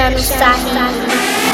Shamsaki.